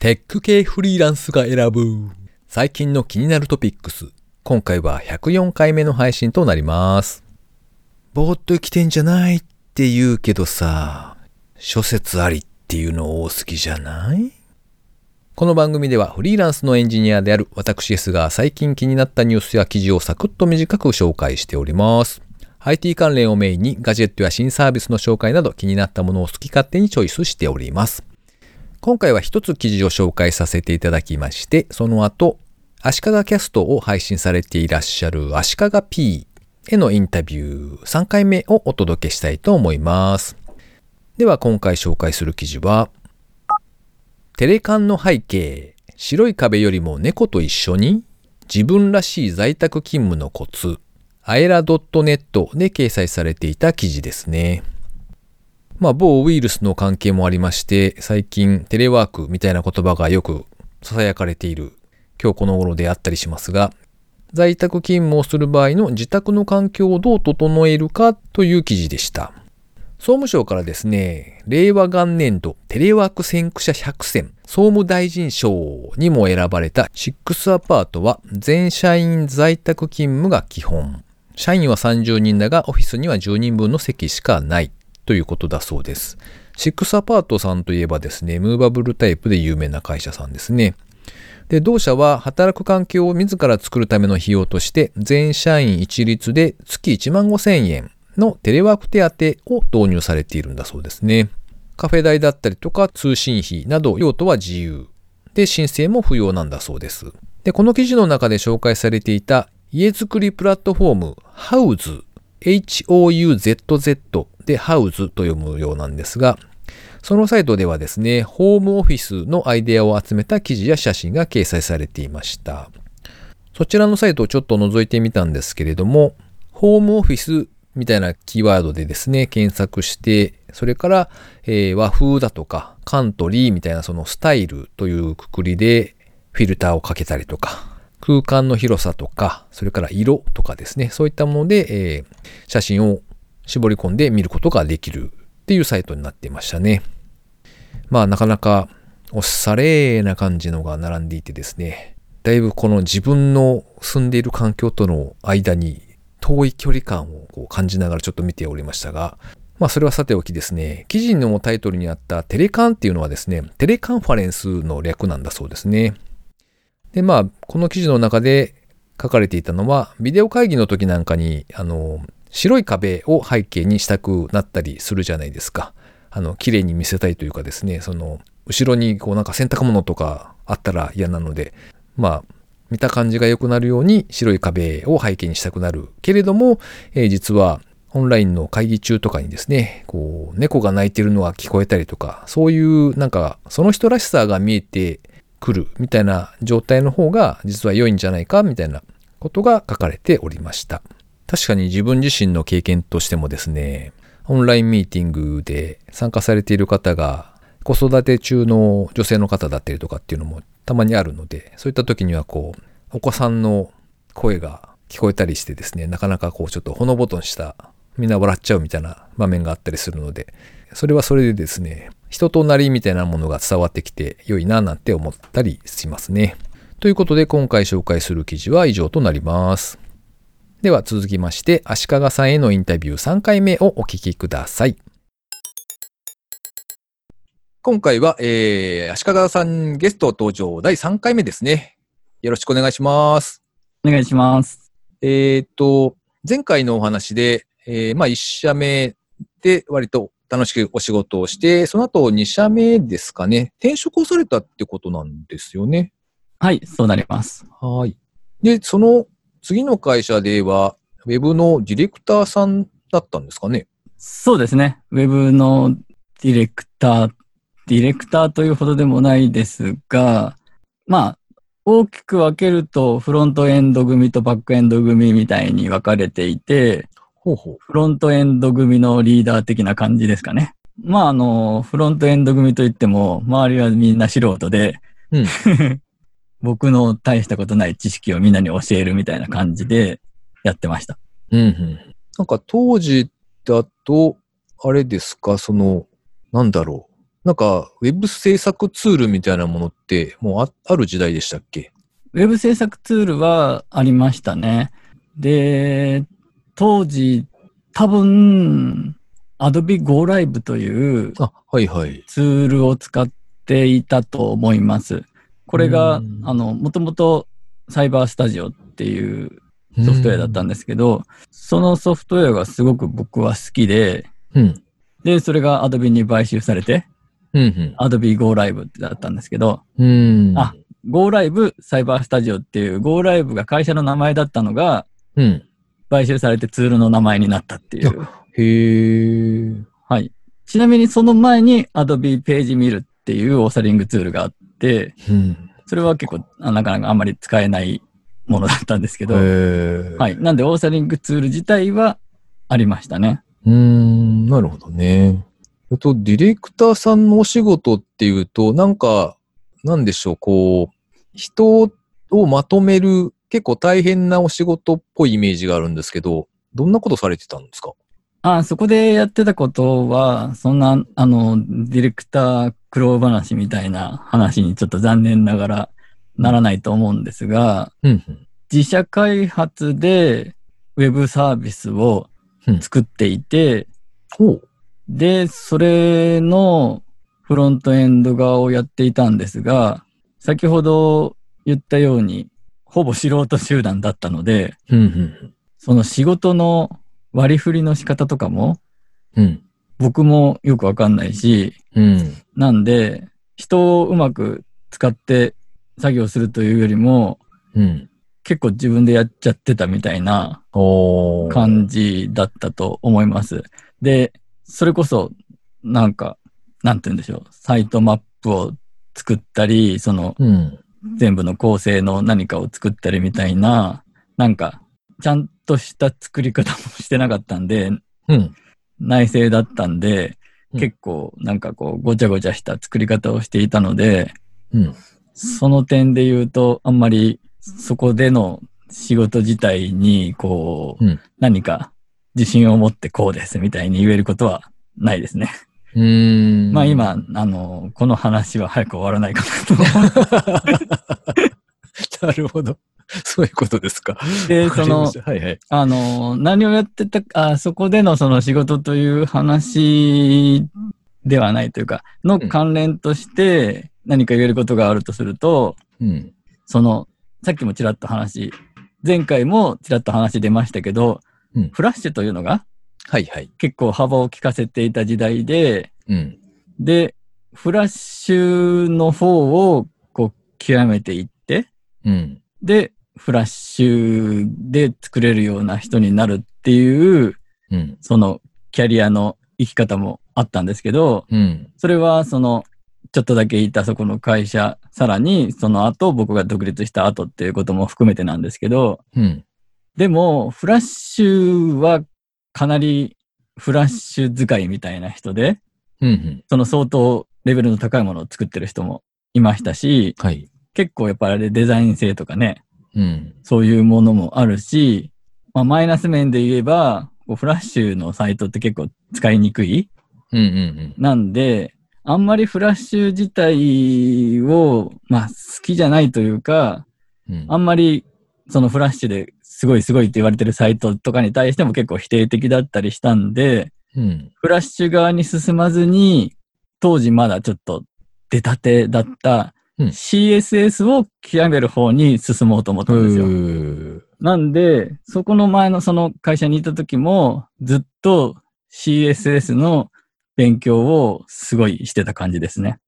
テック系フリーランスが選ぶ最近の気になるトピックス。今回は104回目の配信となります。ぼーっと生きてんじゃないって言うけどさ、諸説ありっていうの多すぎじゃない？この番組ではフリーランスのエンジニアである私 S が最近気になったニュースや記事をサクッと短く紹介しております。IT 関連をメインにガジェットや新サービスの紹介など気になったものを好き勝手にチョイスしております。今回は一つ記事を紹介させていただきまして、その後、足利キャストを配信されていらっしゃる足利 P へのインタビュー3回目をお届けしたいと思います。では今回紹介する記事は、テレカンの背景、白い壁よりも猫と一緒に自分らしい在宅勤務のコツ、アエラ .net で掲載されていた記事ですね。まあ、某ウイルスの関係もありまして、最近テレワークみたいな言葉がよく囁かれている今日この頃であったりしますが、在宅勤務をする場合の自宅の環境をどう整えるかという記事でした。総務省からですね、令和元年度テレワーク先駆者100選総務大臣賞にも選ばれたシックスアパートは全社員在宅勤務が基本。社員は30人だがオフィスには10人分の席しかないということだそうです。シックスアパートさんといえばですね、ムーバブルタイプで有名な会社さんですね。で、同社は働く環境を自ら作るための費用として、全社員一律で月1万5千円のテレワーク手当を導入されているんだそうですね。カフェ代だったりとか通信費など用途は自由。で、申請も不要なんだそうです。で、この記事の中で紹介されていた家づくりプラットフォーム House、H-O-U-Z-Z で House と読むようなんですが、そのサイトではですね、ホームオフィスのアイデアを集めた記事や写真が掲載されていました。そちらのサイトをちょっと覗いてみたんですけれども、ホームオフィスみたいなキーワードでですね、検索して、それから、えー和風だとか、カントリーみたいなそのスタイルというくくりでフィルターをかけたりとか、空間の広さとか、それから色とかですね、そういったもので、えー写真を絞り込んで見ることができるっていうサイトになっていましたね。まあなかなかおしゃれな感じのが並んでいてですね、だいぶこの自分の住んでいる環境との間に遠い距離感をこう感じながらちょっと見ておりましたが、まあそれはさておきですね、記事のタイトルにあったテレカンっていうのはですね、テレカンファレンスの略なんだそうですね。で、まあこの記事の中で書かれていたのは、ビデオ会議の時なんかに、あの、白い壁を背景にしたくなったりするじゃないですか。あの、綺麗に見せたいというかですね、その、後ろにこうなんか洗濯物とかあったら嫌なので、まあ、見た感じが良くなるように白い壁を背景にしたくなるけれども、えー実はオンラインの会議中とかにですね、こう、猫が鳴いてるのが聞こえたりとか、そういうなんか、その人らしさが見えてくるみたいな状態の方が実は良いんじゃないかみたいなことが書かれておりました。確かに自分自身の経験としてもですね、オンラインミーティングで参加されている方が子育て中の女性の方だったりとかっていうのもたまにあるので、そういった時にはこう、お子さんの声が聞こえたりしてですね、なかなかこうちょっとほのぼとした、みんな笑っちゃうみたいな場面があったりするので、それはそれでですね、人となりみたいなものが伝わってきて良いななんて思ったりしますね。ということで今回紹介する記事は以上となります。では続きまして、足利さんへのインタビュー3回目をお聞きください。今回は、えー、足利さんゲスト登場第3回目ですね。よろしくお願いします。お願いします。えっ、と、前回のお話で、えーまあ1社目で割と楽しくお仕事をして、その後2社目ですかね、転職をされたってことなんですよね。はい、そうなります。はい。で、その次の会社では、ウェブのディレクターさんだったんですかね？そうですね。ウェブのディレクター、ディレクターというほどでもないですが、まあ、大きく分けると、フロントエンド組とバックエンド組みたいに分かれていて、ほうほう。フロントエンド組のリーダー的な感じですかね。まあ、あの、フロントエンド組といっても、周りはみんな素人で、うん 僕の大したことない知識をみんなに教えるみたいな感じでやってました。うんうん。なんか当時だと、あれですか、その、なんだろう？なんか、ウェブ制作ツールみたいなものって、もうあある時代でしたっけ？ウェブ制作ツールはありましたね。で、当時、多分、Adobe Go Live というあ、はいはい。ツールを使っていたと思います。これがうん、あの、もともとサイバースタジオっていうソフトウェアだったんですけど、そのソフトウェアがすごく僕は好きで、うん。で、それが Adobe に買収されて、うん。うん。Adobe Go Live ってだったんですけど、うん。あ Go Live サイバースタジオっていう Go Live が会社の名前だったのが、うん。買収されてツールの名前になったっていう。へえ。はい。ちなみにその前に Adobe ページ見るっていうオーサリングツールがあって、うん。それは結構あなかなかあんまり使えないものだったんですけど。はいい。なんでオーサリングツール自体はありましたね。うーん、なるほどね。えっと、ディレクターさんのお仕事っていうと、なんか、なんでしょう、こう、人をまとめる結構大変なお仕事っぽいイメージがあるんですけど、どんなことされてたんですか？あそこでやってたことは、そんな、あの、ディレクター苦労話みたいな話にちょっと残念ながらならないと思うんですが、うん、うん。自社開発でウェブサービスを作っていて、ほう。で、それのフロントエンド側をやっていたんですが、先ほど言ったように、ほぼ素人集団だったので、うん、うん、その仕事の割り振りの仕方とかもうん。僕もよくわかんないし、うん。なんで、人をうまく使って作業するというよりも、うん。結構自分でやっちゃってたみたいな。感じだったと思います。で、それこそ、なんか、なんて言うんでしょう、サイトマップを作ったり、そのうん。全部の構成の何かを作ったりみたいな、なんか、ちゃんとした作り方もしてなかったんで、うん。内政だったんで、うん結構なんかこう、ごちゃごちゃした作り方をしていたので、うん。その点で言うと、あんまりそこでの仕事自体に、こう、うん何か自信を持ってこうですみたいに言えることはないですね。うーん。まあ今、あの、この話は早く終わらないかなと思 なるほど。そういうことですか？って、その、はいはい。あの、何をやってたか、あそこでのその仕事という話ではないというか、の関連として何か言えることがあるとすると、うん。その、さっきもちらっと話、前回もちらっと話出ましたけど、うんフラッシュというのがはいはい。結構幅を利かせていた時代で、うん。で、フラッシュの方をこう極めていって、うん。で、フラッシュで作れるような人になるっていう、うん。そのキャリアの生き方もあったんですけど、うん。それはその、ちょっとだけいたそこの会社、さらにその後僕が独立した後っていうことも含めてなんですけど、うん。でも、フラッシュはかなりフラッシュ使いみたいな人で、うん。その相当レベルの高いものを作ってる人もいましたし、はい。結構やっぱりあれデザイン性とかね、うん。そういうものもあるし、まあ、マイナス面で言えば、こうフラッシュのサイトって結構使いにくいうん。うん。なんで、あんまりフラッシュ自体を、まあ、好きじゃないというか、うん。あんまりそのフラッシュですごいすごいって言われてるサイトとかに対しても結構否定的だったりしたんで、うん。フラッシュ側に進まずに、当時まだちょっと出たてだったうん CSS を極める方に進もうと思ったんですよ。よ。なんで、そこの前のその会社にいた時も、ずっと CSS の勉強をすごいしてた感じですね。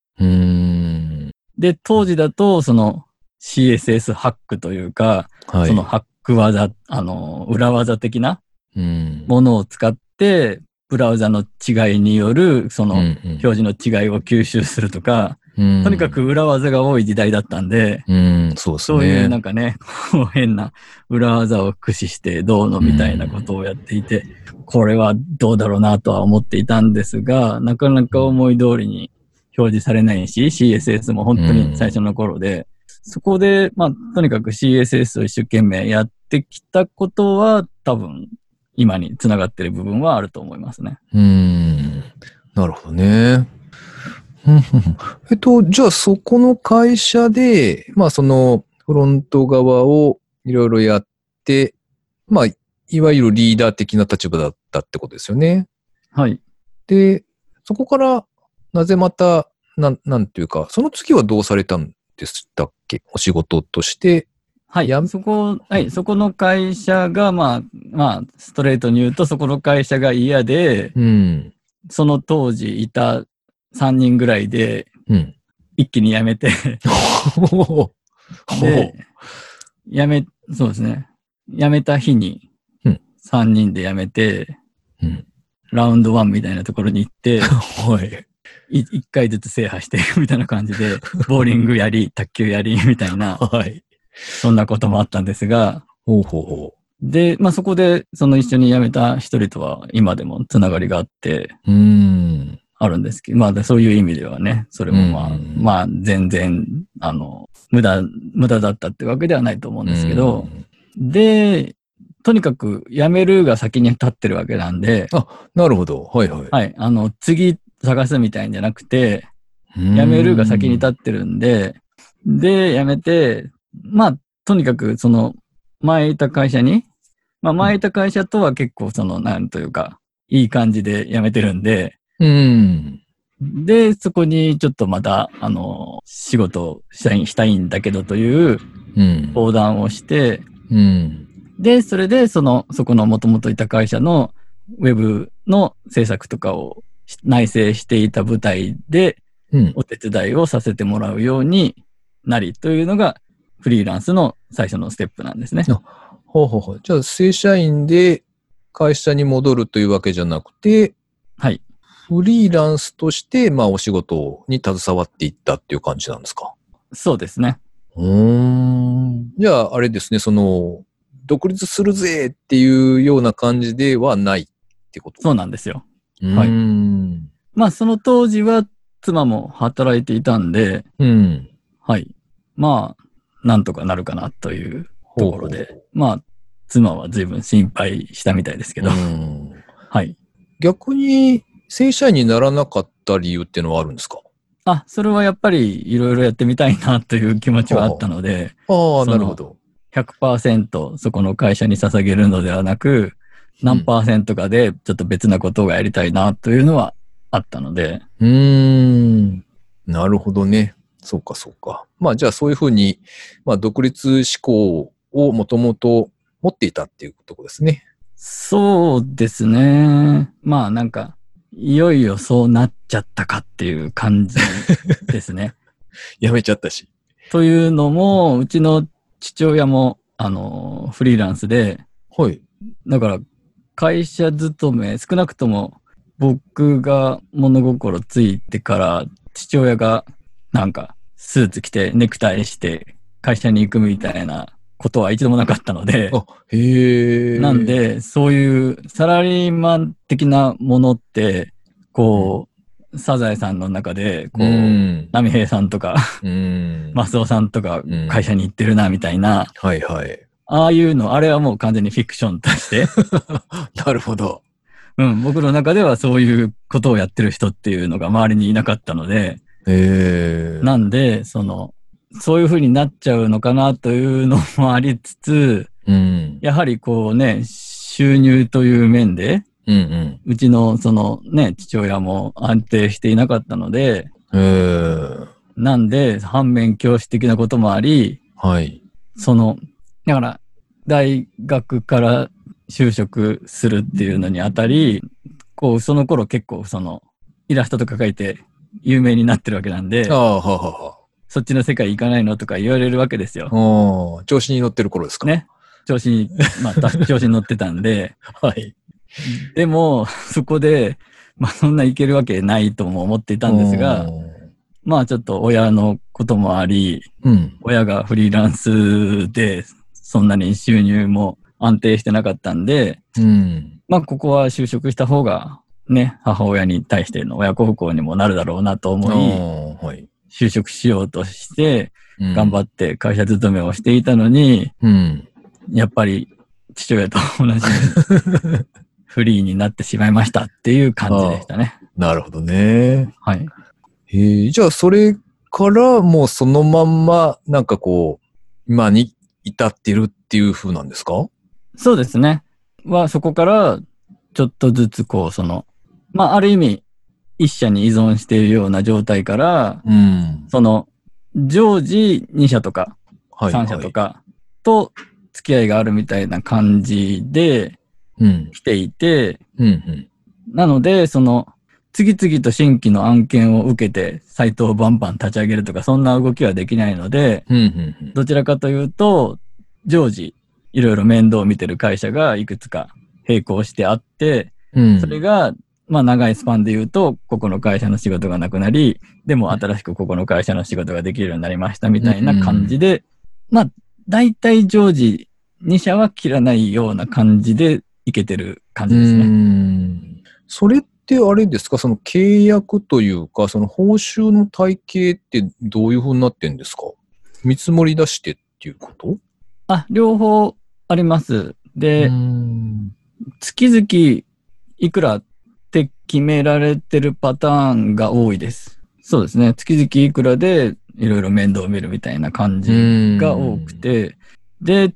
で、当時だと、その CSS ハックというか、はい。そのハック技、あの、裏技的なうん。ものを使って、ブラウザの違いによる、その、表示の違いを吸収するとか、うんとにかく、裏技が多い時代だったんで、うん、そうですね。そういうなんかね、こう変な裏技を駆使してどうのみたいなことをやっていて、これはどうだろうなとは思っていたんですが、なかなか思い通りに表示されないし、CSS も本当に最初の頃で、そこで、まあ、とにかく CSS を一生懸命やってきたことは、多分、今につながってる部分はあると思いますね。うーん。なるほどね。えっと、じゃあそこの会社で、まあそのフロント側をいろいろやって、まあいわゆるリーダー的な立場だったってことですよね。はい。で、そこからなぜまた、なん、なん。ていうか、その次はどうされたん。でしたっけお仕事として。はい。そこ、はい。そこの会社が、まあ、まあ、ストレートに言うと、そこの会社が嫌で、うん。その当時いた3人ぐらいで、うん。一気に辞めて、で、辞め、そうですね。辞めた日にうん、3人で辞めて、うん。ラウンド1みたいなところに行って、はい。回ずつ制覇して、みたいな感じで、ボーリングやり、卓球やり、みたいな、はい。そんなこともあったんですが、ほうほうほで、まあそこで、その一緒に辞めた一人とは今でもつながりがあって、う。うん。あるんですけど、まあでそういう意味ではね、それもまあ、うんまあ全然、あの、無駄、無駄だったってわけではないと思うんですけど、で、とにかく辞めるが先に立ってるわけなんで、なるほど。はいはい。はい、あの、次探すみたいんじゃなくて、辞辞めるが先に立ってるんで、で、辞めて、まあ、とにかくその、前いた会社に、まあ前いた会社とは結構その、なんというか、いい感じで辞めてるんで、うん。で、そこにちょっとまた、あの、仕事をしたいしたいんだけどといううん。相談をして、うん。で、それで、その、そこの元々いた会社のウェブの制作とかをし内製していた部隊でうん。お手伝いをさせてもらうようになりというのがフリーランスの最初のステップなんですね。ほうほうほう。じゃあ、正社員で会社に戻るというわけじゃなくて、はい。フリーランスとして、まあ、お仕事に携わっていったっていう感じなんですか？そうですね。うーん。じゃあ、あれですね、その、独立するぜっていうような感じではないってこと？そうなんですよ。うはい。まあ、その当時は妻も働いていたんで、うん。はい。まあ、なんとかなるかなというところで、まあ、妻は随分心配したみたいですけど、うんはい。逆に、正社員にならなかった理由っていうのはあるんですか？あ、それはやっぱりいろいろやってみたいなという気持ちはあったので、ああ、なるほど。100%そこの会社に捧げるのではなく、何パーセントかでちょっと別なことがやりたいなというのはあったので、うーん。なるほどね。そうか、そうか。まあ、じゃあそういうふうに、まあ、独立志向をもともと持っていたっていうところですね。そうですね。まあなんか、いよいよそうなっちゃったかっていう感じですね。やめちゃったし。というのも、うちの父親も、あの、フリーランスで、はい。だから、会社勤め、少なくとも僕が物心ついてから、父親がなんか、スーツ着てネクタイして会社に行くみたいなことは一度もなかったので、あ、へえ。なん、で、そういうサラリーマン的なものって、こう、サザエさんの中で、こうう、ん。波平さんとか、うん。マスオさんとかうん会社に行ってるな、みたいな、はいはい。ああいうの、あれはもう完全にフィクションとして、なるほど。うん、僕の中ではそういうことをやってる人っていうのが周りにいなかったので、へえ。なんで、その、そういう風になっちゃうのかなというのもありつつ、うん。やはりこうね、収入という面で、うんうん。うちのそのね、父親も安定していなかったので。なんで、反面教師的なこともあり、はい。その、だから、大学から就職するっていうのにあたり、こう、その頃結構その、イラストとか描いて有名になってるわけなんであ、あ、ははは。そっちの世界行かないのとか言われるわけですよ。調子に乗ってる頃ですか？。ね。調子に、まあ、た 調子に乗ってたんで、はい。でも、そこで、まあ、そんないけるわけないとも思っていたんですが、まあ、ちょっと親のこともあり、うん。親がフリーランスで、そんなに収入も安定してなかったんで、うん。まあ、ここは就職した方が、ね、母親に対しての親孝行にもなるだろうなとあ思い、あ、はい。就職しようとして、頑張っって会社勤めをしていたのに、うん。やっぱり父親と同じ フリーになってしまいましたっていう感じでしたね。なるほどね。はい。へえ、じゃあそれからもうそのまんま、なんかこう、今に至ってるっていう風なんですか？そうですね。は、そこから、ちょっとずつこう、その、まあ、ある意味、一社に依存しているような状態から、うん。その、常時2社とかはい、3社とかと付き合いがあるみたいな感じでうん。来ていて、うん。うん。なので、その、次々と新規の案件を受けて、サイトをバンバン立ち上げるとか、そんな動きはできないので、うん。うん。どちらかというと、常時、いろいろ面倒を見てる会社がいくつか並行してあって、うん。それが、まあ長いスパンで言うと、ここの会社の仕事がなくなり、でも新しくここの会社の仕事ができるようになりましたみたいな感じで、まあ、大体常時2社は切らないような感じでいけてる感じですうね。ん。それってあれですか？その契約というか、その報酬の体系ってどういう風になってんですか？見積もり出してっていうこと？あ、両方あります。で、うん月々いくら決められてるパターンが多いです。そうですね。月々いくらでいろいろ面倒を見るみたいな感じが多く。て、で、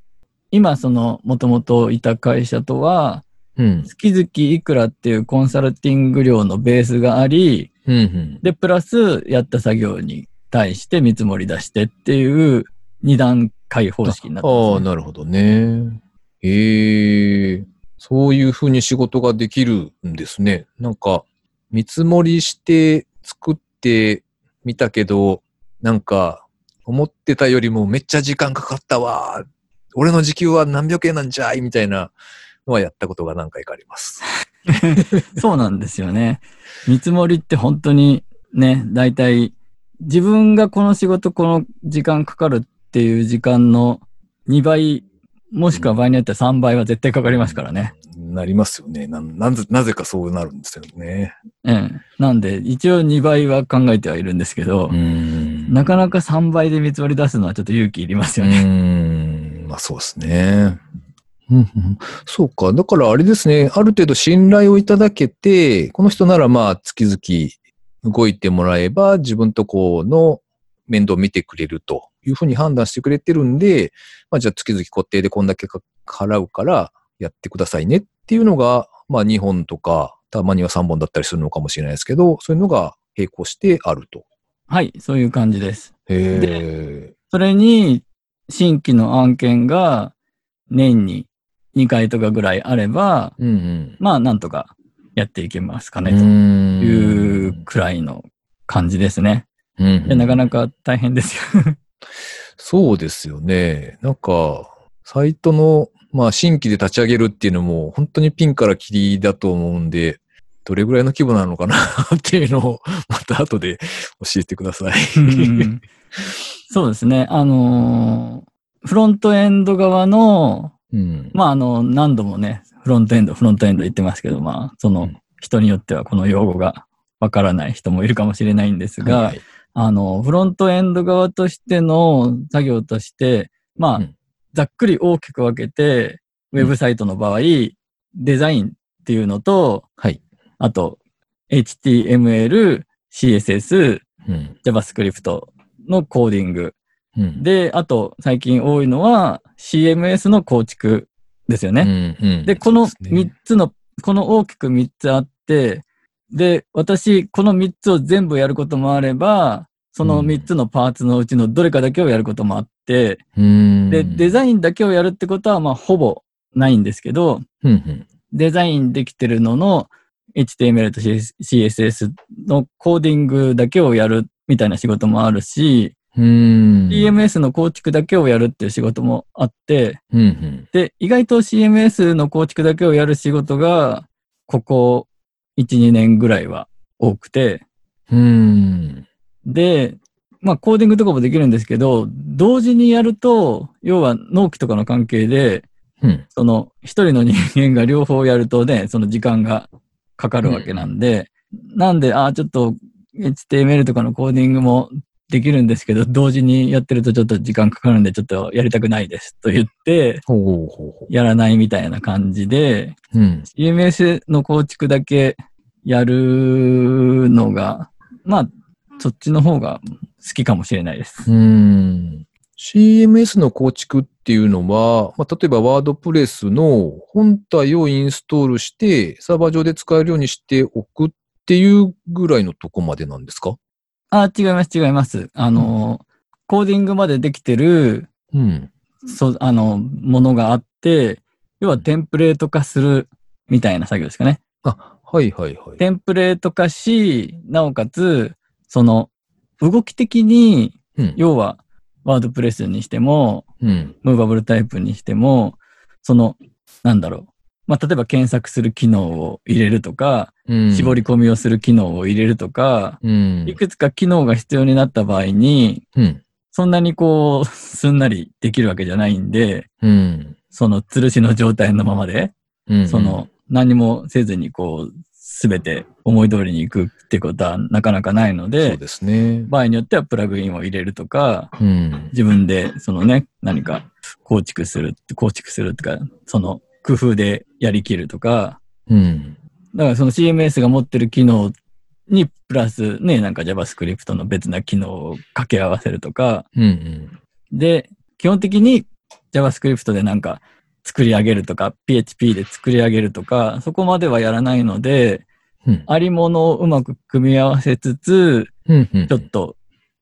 今その元々いた会社とは、うん。月々いくらっていうコンサルティング料のベースがあり、うん。うん。で、プラスやった作業に対して見積もり出してっていう二段階方式になってああ、ます、ね。なるほどね。へえ、そういうふうに仕事ができるんですね。なんか、見積もりして作ってみたけど、なんか、思ってたよりもめっちゃ時間かかったわ。俺の時給は何百円なんじゃいみたいなのはやったことが何回かあります。そうなんですよね。見積もりって本当にね、大体自分がこの仕事この時間かかるっていう時間の2倍、もしくは場合によっては3倍は絶対かかりますからね。なりますよね。ななぜなぜかそうなるんですよね。うん。なんで、一応2倍は考えてはいるんですけど、んなかなか3倍で見積もり出すのはちょっと勇気いりますようね。ーん、まあそうですね。うんうんそうか。だからあれですね。ある程度信頼をいただけて、この人ならまあ月々動いてもらえば自分とこうの面倒を見てくれるというふうに判断してくれてるんで、まあじゃあ月々固定でこんだけか払うからやってくださいねっていうのが、まあ2本とか、たまには3本だったりするのかもしれないですけど、そういうのが並行してあると。はい、そういう感じです。へえ。それに、新規の案件が年に2回とかぐらいあれば、うんうん。まあ、なんとかやっていけますかね、というくらいの感じですね。うんうんでなかなか大変ですよ。そうですよね。なんか、サイトの、まあ、新規で立ち上げるっていうのも、本当にピンからキリだと思うんで、どれぐらいの規模なのかなっていうのを、また後で教えてください。うんそうですね。あのーフロントエンド側の、うん。まあ、あの、何度もね、フロントエンド、フロントエンド言ってますけど、まあ、そのうん人によってはこの用語がわからない人もいるかもしれないんですが、はいあの、フロントエンド側としての作業として、まあ、うんざっくり大きく分けて、ウェブサイトの場合、デザインっていうのと、はい。あと、HTML、CSS、うん。JavaScript のコーディング。うん。で、あと、最近多いのは CMS の構築ですよね。うんうんで、このそうですね3つの、この大きく3つあって、で、私、この3つを全部やることもあれば、その3つのパーツのうちのどれかだけをやることもあって、うんで、デザインだけをやるってことは、まあ、ほぼないんですけど、うんデザインできてるのの HTML と CSS のコーディングだけをやるみたいな仕事もあるし、うん。うん。CMS の構築だけをやるっていう仕事もあって、うんうん。で、意外と CMS の構築だけをやる仕事が、ここ1、2年ぐらいは多くて、うん。で、まあコーディングとかもできるんですけど、同時にやると、要は納期とかの関係で、うん。その一人の人間が両方やるとね、その時間がかかるわけなんで、なんで、ああ、ちょっと HTML とかのコーディングもできるんですけど、同時にやってるとちょっと時間かかるんで、ちょっとやりたくないですと言って、やらないみたいな感じで、う。うん。CMS の構築だけやるのが、まあ、そっちの方が好きかもしれないです。うん。CMS の構築っていうのは、まあ、例えばワードプレスの本体をインストールして、サーバー上で使えるようにしておくっていうぐらいのとこまでなんですか？あ、違います、違います。あの、コーディングまでできてる、うん。そう、あの、ものがあって、要はテンプレート化するみたいな作業ですかね。あ、はいはいはい。テンプレート化し、なおかつ、その、動き的に、うん。要は、ワードプレスにしても、うん。ムーバブルタイプにしても、その、なんだろう。まあ、例えば検索する機能を入れるとか、うん。絞り込みをする機能を入れるとか、うん。いくつか機能が必要になった場合に、うん。そんなにこう、すんなりできるわけじゃないんで、うん。その吊るしの状態のままで、うん。その、何もせずにこう、すべて思い通りに行くってことはなかなかないのそうで、ですね。場合によってはプラグインを入れるとか、うん。自分でそのね、何か構築する、構築するってか、その工夫でやりきるとか、うん。だからその CMS が持ってる機能にプラスね、なんか JavaScript の別な機能を掛け合わせるとか、うん。で、基本的に JavaScript でなんか作り上げるとか、PHP で作り上げるとか、そこまではやらないので、うん。ありものをうまく組み合わせつつ、うん。うん。ちょっと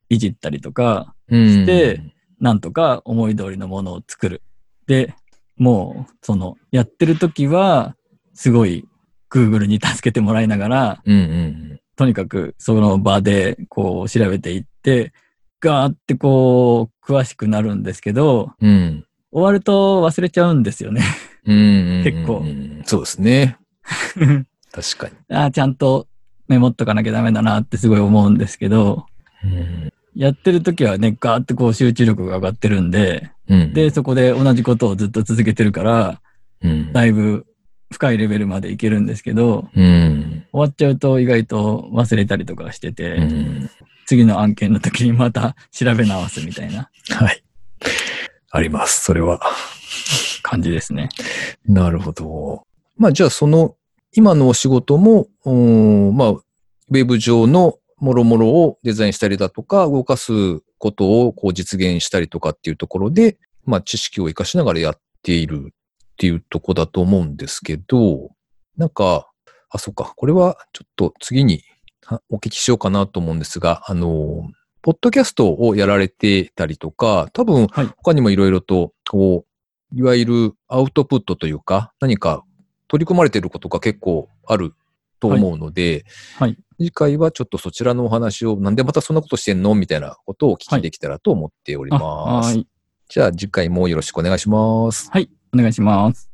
いじったりとか、うんして、なんとか思い通りのものを作る。で、もう、その、やってる時は、すごい Google に助けてもらいながら、うん。うん。とにかくその場でこう調べていって、ガーってこう詳しくなるんですけど、うん。終わると忘れちゃうんですよね。うん。結構うんそうですね。確かに。ああ、ちゃんとメモっとかなきゃダメだなってすごい思うんですけど、うん。やってる時はね、ガーってこう集中力が上がってるんで、うん。で、そこで同じことをずっと続けてるから、うん。だいぶ深いレベルまでいけるんですけど、うん。終わっちゃうと意外と忘れたりとかしてて、うん。次の案件の時にまた調べ直すみたいなはい。あります。それは。感じですね。なるほど。まあ、じゃあ、その、今のお仕事も、うんまあ、ウェブ上のもろもろをデザインしたりだとか、動かすことをこう実現したりとかっていうところで、まあ、知識を活かしながらやっているっていうとこだと思うんですけど、なんか、あ、そっか、これはちょっと次にはお聞きしようかなと思うんですが、あの、ポッドキャストをやられてたりとか、多分はい。他にもいろいろと、こう、いわゆるアウトプットというか、何か取り組まれていることが結構あると思うので、はい。次回はちょっとそちらのお話を、なんでまたそんなことしてんのみたいなことをお聞きできたらと思っておりあます。はい。じゃあ次回もよろしくお願いします。はい。お願いします。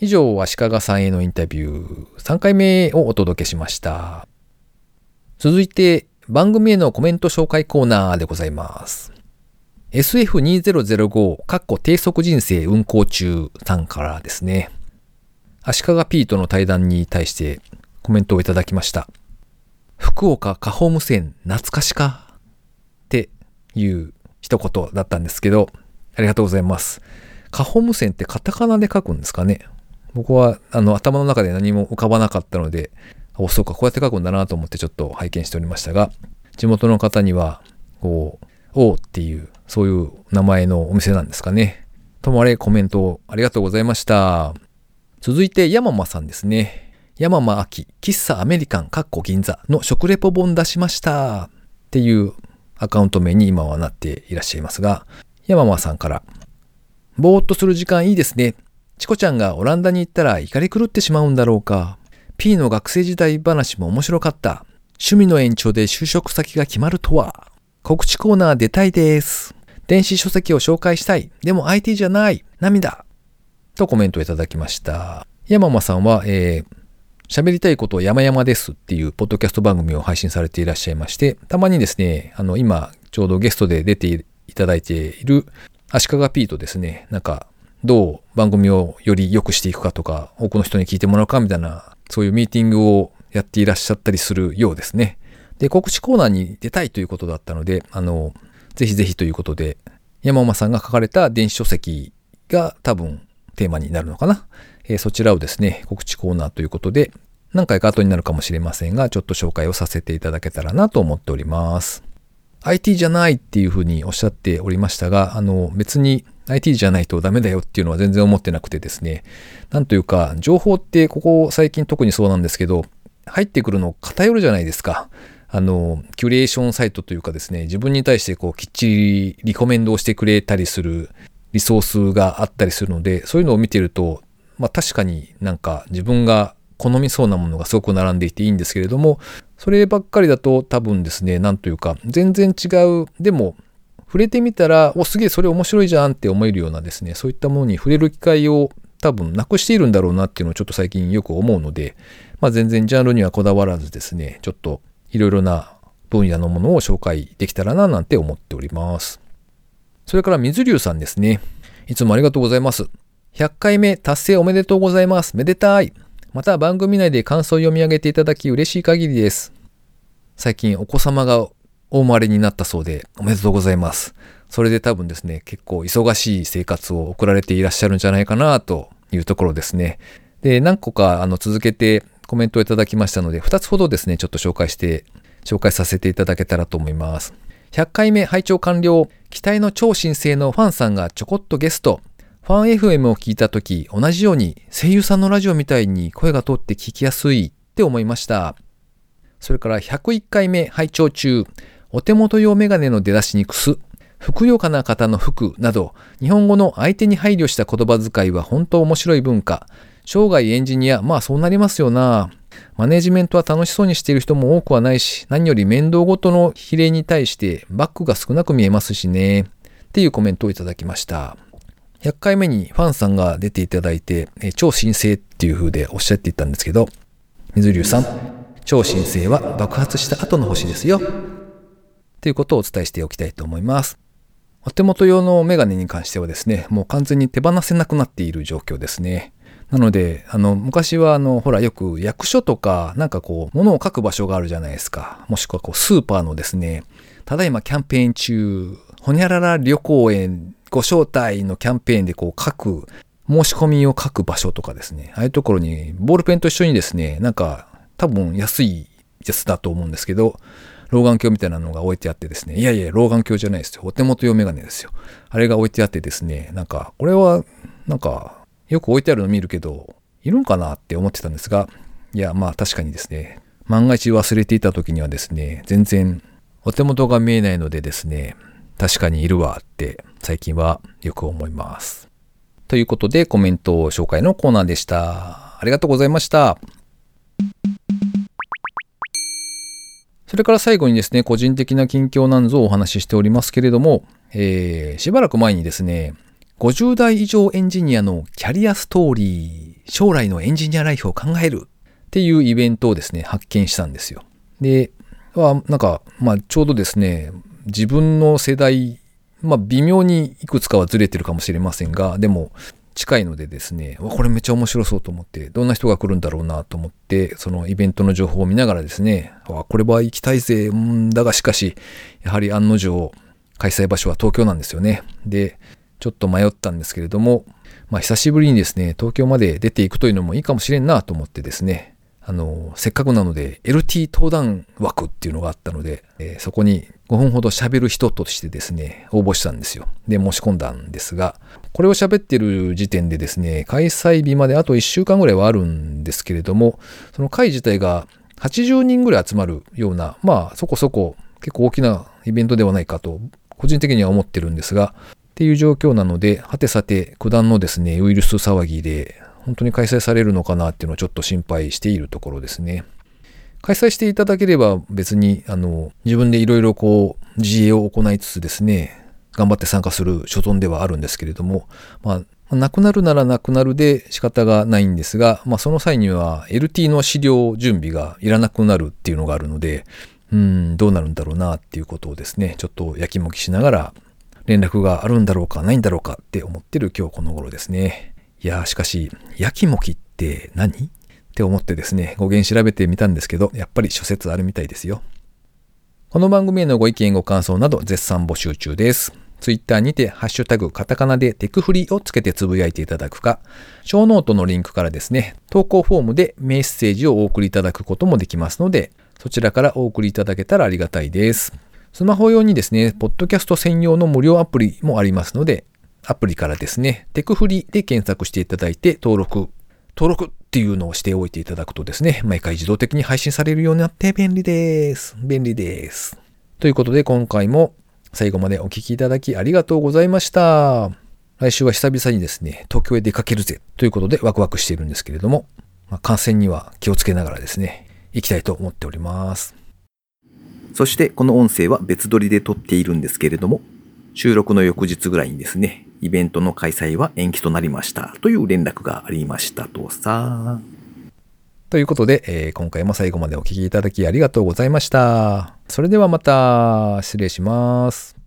以上、足利さんへのインタビュー3回目をお届けしました。続いて、番組へのコメント紹介コーナーでございます。SF2005 かっこ低速人生運行中さんからですね。足利ピートの対談に対してコメントをいただきました。福岡花ホ無線懐かしか？っていう一言だったんですけど、ありがとうございます。花ホ無線ってカタカナで書くんですかね？僕はあの頭の中で何も浮かばなかったので、お、そうか、こうやって書くんだなと思ってちょっと拝見しておりましたが、地元の方には、こう、おうっていう、そういう名前のお店なんですかね。ともあれコメントありがとうございました。続いて、ヤママさんですね。ヤママ秋、喫茶アメリカン、かっこ銀座の食レポ本出しました。っていうアカウント名に今はなっていらっしゃいますが、ヤママさんから、ぼーっとする時間いいですね。チコちゃんがオランダに行ったら怒り狂ってしまうんだろうか。P の学生時代話も面白かった。趣味の延長で就職先が決まるとは。告知コーナー出たいです。電子書籍を紹介したい。でも IT じゃない。涙。とコメントをいただきました。山間さんは、えー、喋りたいこと山々ですっていうポッドキャスト番組を配信されていらっしゃいまして、たまにですね、あの、今、ちょうどゲストで出ていただいている足利 P とですね、なんか、どう番組をより良くしていくかとか、多くの人に聞いてもらうかみたいな、そういうミーティングをやっていらっしゃったりするようですね。で、告知コーナーに出たいということだったので、あの、ぜひぜひということで、山馬さんが書かれた電子書籍が多分テーマになるのかな？えーそちらをですね、告知コーナーということで何回か後になるかもしれませんが、ちょっと紹介をさせていただけたらなと思っております。IT じゃないっていうふうにおっしゃっておりましたが、あの、別に IT じゃないとダメだよっていうのは全然思ってなくてですね、なんというか、情報ってここ最近特にそうなんですけど、入ってくるの偏るじゃないですか。あの、キュレーションサイトというかですね、自分に対してこうきっちりリコメンドをしてくれたりするリソースがあったりするので、そういうのを見てると、まあ確かになんか自分が好みそうなものがすごく並んでいていいんですけれども、そればっかりだと多分ですね、なんというか、全然違う、でも、触れてみたら、お、すげえそれ面白いじゃんって思えるようなですね、そういったものに触れる機会を多分なくしているんだろうなっていうのをちょっと最近よく思うので、まあ全然ジャンルにはこだわらずですね、ちょっといろいろな分野のものを紹介できたらななんて思っております。それから水流さんですね。いつもありがとうございます。100回目達成おめでとうございます。めでたい。また番組内で感想を読み上げていただき嬉しい限りです。最近お子様がお生まれになったそうでおめでとうございます。それで多分ですね、結構忙しい生活を送られていらっしゃるんじゃないかなというところですね。で、何個かあの続けてコメントをいただきましたので、2つほどですね、ちょっと紹介して、紹介させていただけたらと思います。100回目拝聴完了。期待の超新星のファンさんがちょこっとゲスト。ファン FM を聞いた時、同じように声優さんのラジオみたいに声が通って聞きやすいって思いました。それから101回目拝聴中、お手元用メガネの出だしにくす、ふくよかな方の服など、日本語の相手に配慮した言葉遣いは本当面白い文化。生涯エンジニア、まあそうなりますよな。マネジメントは楽しそうにしている人も多くはないし、何より面倒ごとの比例に対してバックが少なく見えますしね。っていうコメントをいただきました。100回目にファンさんが出ていただいて、超新星っていう風でおっしゃっていたんですけど、水流さん、超新星は爆発した後の星ですよ。ということをお伝えしておきたいと思います。お手元用のメガネに関してはですね、もう完全に手放せなくなっている状況ですね。なので、あの、昔はあの、ほら、よく役所とか、なんかこう、物を書く場所があるじゃないですか。もしくはこう、スーパーのですね、ただいまキャンペーン中、ほにゃらら旅行へご招待のキャンペーンでこう書く、申し込みを書く場所とかですね、ああいうところにボールペンと一緒にですね、なんか多分安いやつだと思うんですけど、老眼鏡みたいなのが置いてあってですね、いやいや、老眼鏡じゃないですよ。お手元用メガネですよ。あれが置いてあってですね、なんか、これは、なんか、よく置いてあるの見るけど、いるんかなって思ってたんですが、いや、まあ確かにですね、万が一忘れていた時にはですね、全然お手元が見えないのでですね、確かにいるわって最近はよく思います。ということでコメント紹介のコーナーでした。ありがとうございました。それから最後にですね、個人的な近況なんぞをお話ししておりますけれども、えー、しばらく前にですね、50代以上エンジニアのキャリアストーリー、将来のエンジニアライフを考えるっていうイベントをですね、発見したんですよ。で、はなんか、まあ、ちょうどですね、自分の世代、まあ微妙にいくつかはずれてるかもしれませんが、でも近いのでですね、わ、これめっちゃ面白そうと思って、どんな人が来るんだろうなと思って、そのイベントの情報を見ながらですね、わ、これは行きたいぜ、んだがしかし、やはり案の定、開催場所は東京なんですよね。で、ちょっと迷ったんですけれども、まあ久しぶりにですね、東京まで出ていくというのもいいかもしれんなと思ってですね、あの、せっかくなので LT 登壇枠っていうのがあったので、えー、そこに5分ほど喋る人としてですね、応募したんですよ。で、申し込んだんですが、これを喋ってる時点でですね、開催日まであと1週間ぐらいはあるんですけれども、その会自体が80人ぐらい集まるような、まあそこそこ結構大きなイベントではないかと、個人的には思ってるんですが、っていう状況なので、はてさて、九段のですね、ウイルス騒ぎで、本当に開催されるのかなっていうのをちょっと心配しているところですね。開催していただければ別に、あの、自分でいろいろこう、自衛を行いつつですね、頑張って参加する所存ではあるんですけれども、まあ、なくなるならなくなるで仕方がないんですが、まあ、その際には LT の資料準備がいらなくなるっていうのがあるので、うん、どうなるんだろうなっていうことをですね、ちょっとやきもきしながら連絡があるんだろうかないんだろうかって思ってる今日この頃ですね。いやーしかし、やきもきって何？って思ってですね、語源調べてみたんですけど、やっぱり諸説あるみたいですよ。この番組へのご意見ご感想など絶賛募集中です。ツイッターにてハッシュタグカタカナでテクフリをつけてつぶやいていただくか、ショーノートのリンクからですね、投稿フォームでメッセージをお送りいただくこともできますので、そちらからお送りいただけたらありがたいです。スマホ用にですね、ポッドキャスト専用の無料アプリもありますので、アプリからですね、テクフリで検索していただいて登録、登録っていうのをしておいていただくとですね、毎回自動的に配信されるようになって便利です。便利です。ということで今回も最後までお聴きいただきありがとうございました。来週は久々にですね、東京へ出かけるぜということでワクワクしているんですけれども、まあ、感染には気をつけながらですね、行きたいと思っております。そしてこの音声は別撮りで撮っているんですけれども、収録の翌日ぐらいにですね、イベントの開催は延期となりましたという連絡がありましたとさ。ということで、えー、今回も最後までお聴きいただきありがとうございました。それではまた、失礼します。